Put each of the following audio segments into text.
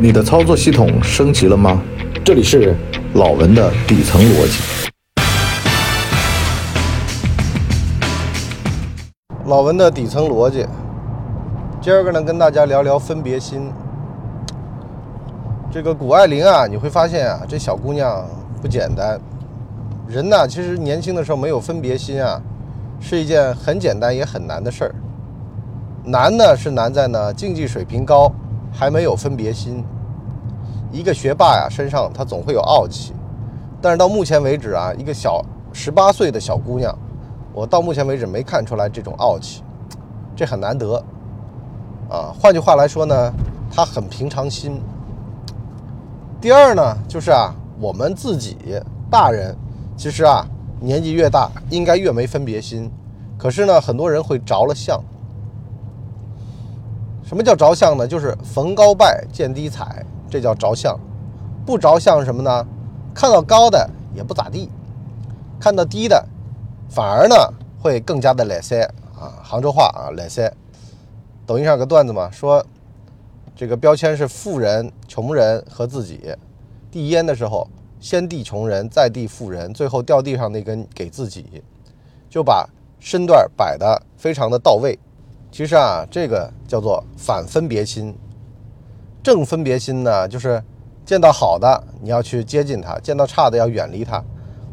你的操作系统升级了吗？这里是老文的底层逻辑。老文的底层逻辑，今儿个呢跟大家聊聊分别心。这个谷爱凌啊，你会发现啊，这小姑娘不简单。人呐，其实年轻的时候没有分别心啊，是一件很简单也很难的事儿。难呢是难在呢竞技水平高。还没有分别心。一个学霸呀，身上他总会有傲气，但是到目前为止啊，一个小十八岁的小姑娘，我到目前为止没看出来这种傲气，这很难得啊。换句话来说呢，她很平常心。第二呢，就是啊，我们自己大人，其实啊，年纪越大，应该越没分别心。可是呢，很多人会着了相。什么叫着相呢？就是逢高拜，见低踩，这叫着相。不着相什么呢？看到高的也不咋地，看到低的，反而呢会更加的懒塞啊！杭州话啊，懒塞。抖音上有个段子嘛，说这个标签是富人、穷人和自己。递烟的时候，先递穷人，再递富人，最后掉地上那根给自己，就把身段摆的非常的到位。其实啊，这个叫做反分别心。正分别心呢，就是见到好的你要去接近它，见到差的要远离它。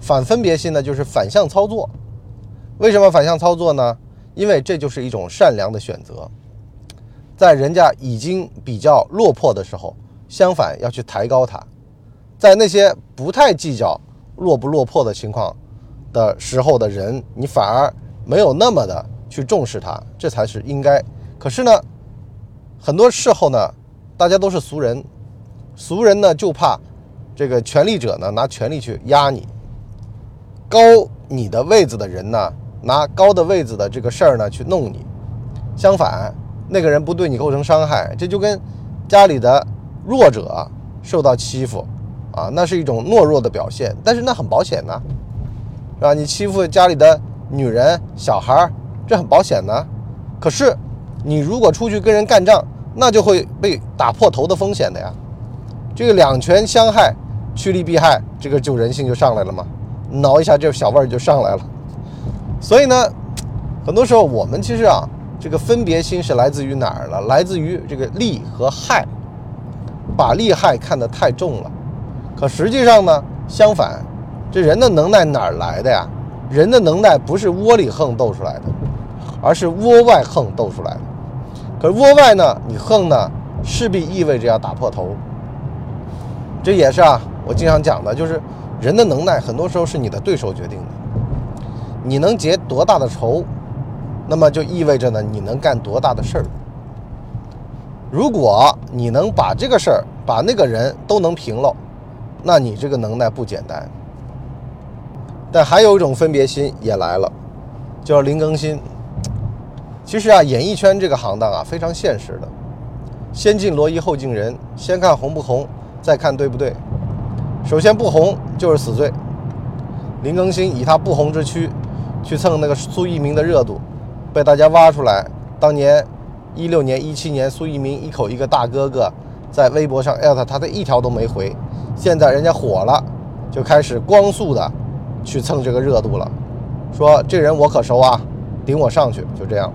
反分别心呢，就是反向操作。为什么反向操作呢？因为这就是一种善良的选择。在人家已经比较落魄的时候，相反要去抬高他；在那些不太计较落不落魄的情况的时候的人，你反而没有那么的。去重视他，这才是应该。可是呢，很多事后呢，大家都是俗人，俗人呢就怕这个权力者呢拿权力去压你，高你的位子的人呢拿高的位子的这个事儿呢去弄你。相反，那个人不对你构成伤害，这就跟家里的弱者受到欺负啊，那是一种懦弱的表现，但是那很保险呢，是吧？你欺负家里的女人、小孩儿。这很保险呢，可是你如果出去跟人干仗，那就会被打破头的风险的呀。这个两权相害，趋利避害，这个就人性就上来了嘛，挠一下这小味儿就上来了。所以呢，很多时候我们其实啊，这个分别心是来自于哪儿了？来自于这个利和害，把利害看得太重了。可实际上呢，相反，这人的能耐哪儿来的呀？人的能耐不是窝里横斗出来的。而是窝外横斗出来的，可是窝外呢，你横呢，势必意味着要打破头。这也是啊，我经常讲的，就是人的能耐，很多时候是你的对手决定的。你能结多大的仇，那么就意味着呢，你能干多大的事儿。如果你能把这个事儿、把那个人都能平了，那你这个能耐不简单。但还有一种分别心也来了，就是林更新。其实啊，演艺圈这个行当啊，非常现实的，先敬罗衣后敬人，先看红不红，再看对不对。首先不红就是死罪。林更新以他不红之躯去蹭那个苏翊鸣的热度，被大家挖出来。当年一六年、一七年，苏翊鸣一口一个大哥哥，在微博上艾特他，他一条都没回。现在人家火了，就开始光速的去蹭这个热度了，说这人我可熟啊，顶我上去，就这样。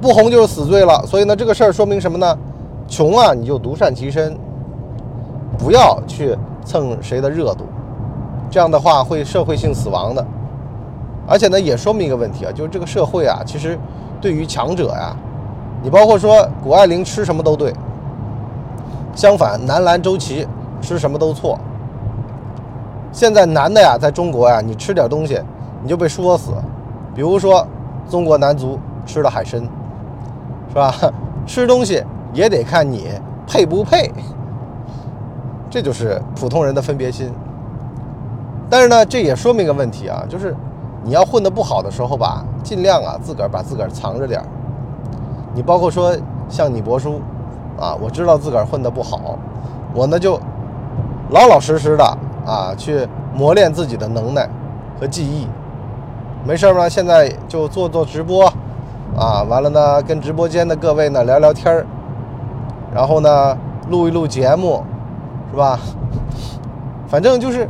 不红就是死罪了，所以呢，这个事儿说明什么呢？穷啊，你就独善其身，不要去蹭谁的热度，这样的话会社会性死亡的。而且呢，也说明一个问题啊，就是这个社会啊，其实对于强者呀，你包括说谷爱凌吃什么都对，相反，男篮周琦吃什么都错。现在男的呀，在中国呀，你吃点东西你就被说死，比如说中国男足吃了海参。是吧？吃东西也得看你配不配，这就是普通人的分别心。但是呢，这也说明一个问题啊，就是你要混得不好的时候吧，尽量啊自个儿把自个儿藏着点儿。你包括说像你博叔啊，我知道自个儿混得不好，我呢就老老实实的啊去磨练自己的能耐和技艺。没事儿呢，现在就做做直播。啊，完了呢，跟直播间的各位呢聊聊天儿，然后呢，录一录节目，是吧？反正就是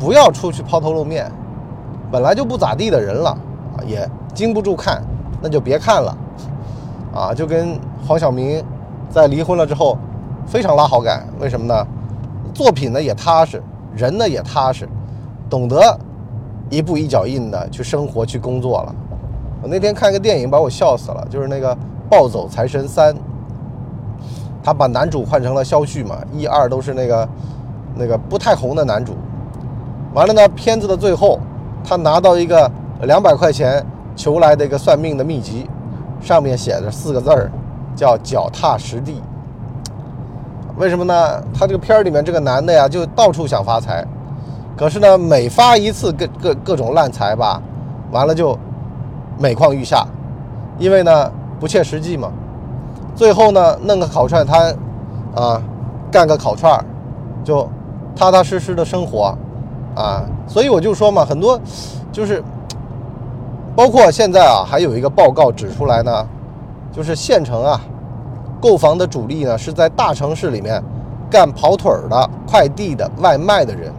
不要出去抛头露面，本来就不咋地的人了啊，也经不住看，那就别看了啊。就跟黄晓明在离婚了之后，非常拉好感，为什么呢？作品呢也踏实，人呢也踏实，懂得一步一脚印的去生活去工作了。我那天看一个电影把我笑死了，就是那个《暴走财神三》，他把男主换成了肖旭嘛，一二都是那个那个不太红的男主。完了呢，片子的最后，他拿到一个两百块钱求来的一个算命的秘籍，上面写着四个字儿，叫脚踏实地。为什么呢？他这个片儿里面这个男的呀，就到处想发财，可是呢，每发一次各各各种烂财吧，完了就每况愈下，因为呢不切实际嘛。最后呢，弄个烤串摊，啊，干个烤串儿，就踏踏实实的生活，啊，所以我就说嘛，很多就是包括现在啊，还有一个报告指出来呢，就是县城啊。购房的主力呢，是在大城市里面干跑腿儿的、快递的、外卖的人，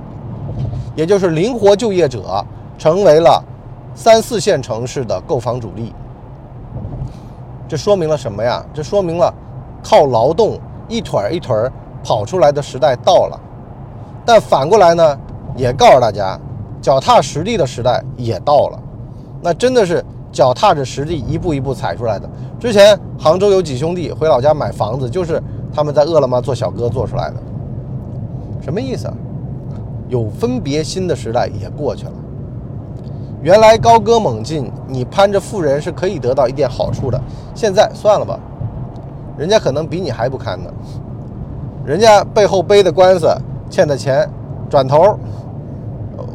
也就是灵活就业者，成为了三四线城市的购房主力。这说明了什么呀？这说明了靠劳动一腿儿一腿儿跑出来的时代到了。但反过来呢，也告诉大家，脚踏实地的时代也到了。那真的是。脚踏着实地，一步一步踩出来的。之前杭州有几兄弟回老家买房子，就是他们在饿了么做小哥做出来的。什么意思啊？有分别心的时代也过去了。原来高歌猛进，你攀着富人是可以得到一点好处的。现在算了吧，人家可能比你还不堪呢。人家背后背的官司、欠的钱，转头，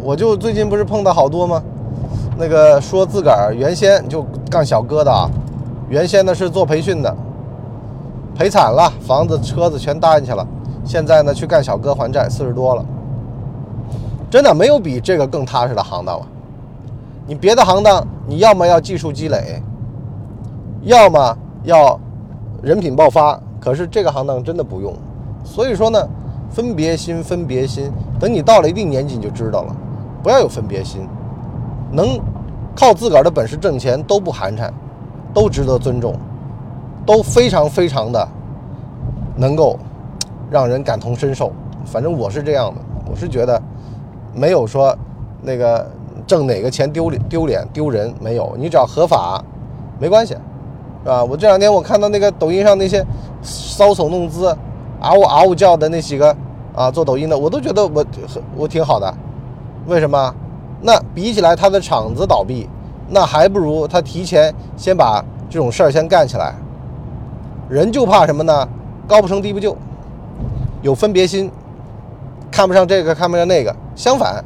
我就最近不是碰到好多吗？那个说自个儿原先就干小哥的啊，原先呢是做培训的，赔惨了，房子车子全搭进去了，现在呢去干小哥还债，四十多了，真的没有比这个更踏实的行当了。你别的行当，你要么要技术积累，要么要人品爆发，可是这个行当真的不用。所以说呢，分别心，分别心，等你到了一定年纪你就知道了，不要有分别心。能靠自个儿的本事挣钱都不寒碜，都值得尊重，都非常非常的能够让人感同身受。反正我是这样的，我是觉得没有说那个挣哪个钱丢脸丢脸丢人没有，你只要合法没关系，是吧？我这两天我看到那个抖音上那些搔首弄姿、嗷呜嗷呜叫的那几个啊做抖音的，我都觉得我我挺好的，为什么？那比起来，他的厂子倒闭，那还不如他提前先把这种事儿先干起来。人就怕什么呢？高不成低不就，有分别心，看不上这个，看不上那个。相反，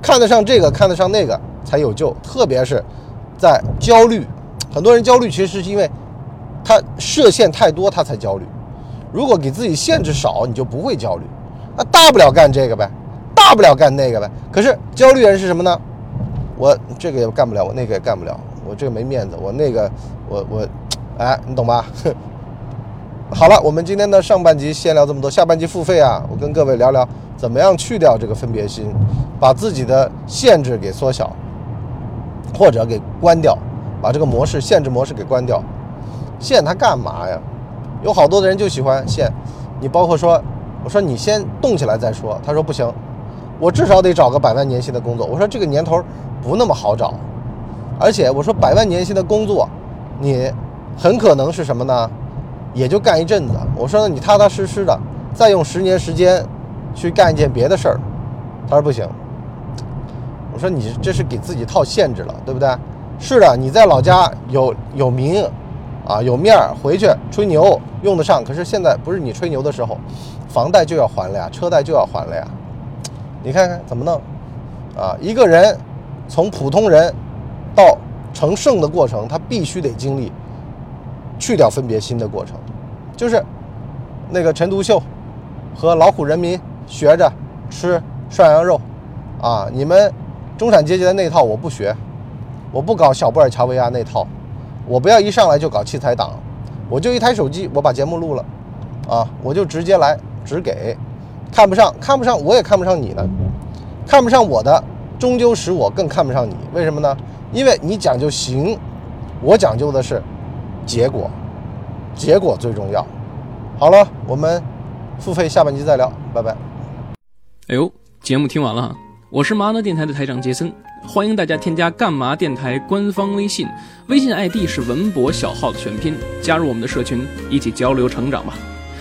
看得上这个，看得上那个才有救。特别是在焦虑，很多人焦虑其实是因为他设限太多，他才焦虑。如果给自己限制少，你就不会焦虑。那大不了干这个呗。大不了干那个呗，可是焦虑人是什么呢？我这个也干不了，我那个也干不了，我这个没面子，我那个我我，哎，你懂吧？好了，我们今天的上半集先聊这么多，下半集付费啊，我跟各位聊聊怎么样去掉这个分别心，把自己的限制给缩小，或者给关掉，把这个模式限制模式给关掉。限它干嘛呀？有好多的人就喜欢限，你包括说，我说你先动起来再说，他说不行。我至少得找个百万年薪的工作。我说这个年头不那么好找，而且我说百万年薪的工作，你很可能是什么呢？也就干一阵子。我说你踏踏实实的，再用十年时间去干一件别的事儿。他说不行。我说你这是给自己套限制了，对不对？是的，你在老家有有名啊，有面儿，回去吹牛用得上。可是现在不是你吹牛的时候，房贷就要还了呀，车贷就要还了呀。你看看怎么弄，啊，一个人从普通人到成圣的过程，他必须得经历去掉分别心的过程，就是那个陈独秀和老虎人民学着吃涮羊肉，啊，你们中产阶级的那套我不学，我不搞小布尔乔维亚那套，我不要一上来就搞器材党，我就一台手机，我把节目录了，啊，我就直接来只给，看不上看不上，我也看不上你呢，看不上我的，终究使我更看不上你。为什么呢？因为你讲究行，我讲究的是结果，结果最重要。好了，我们付费下半集再聊，拜拜。哎呦，节目听完了，我是麻辣电台的台长杰森，欢迎大家添加干嘛电台官方微信，微信 ID 是文博小号的全拼，加入我们的社群，一起交流成长吧。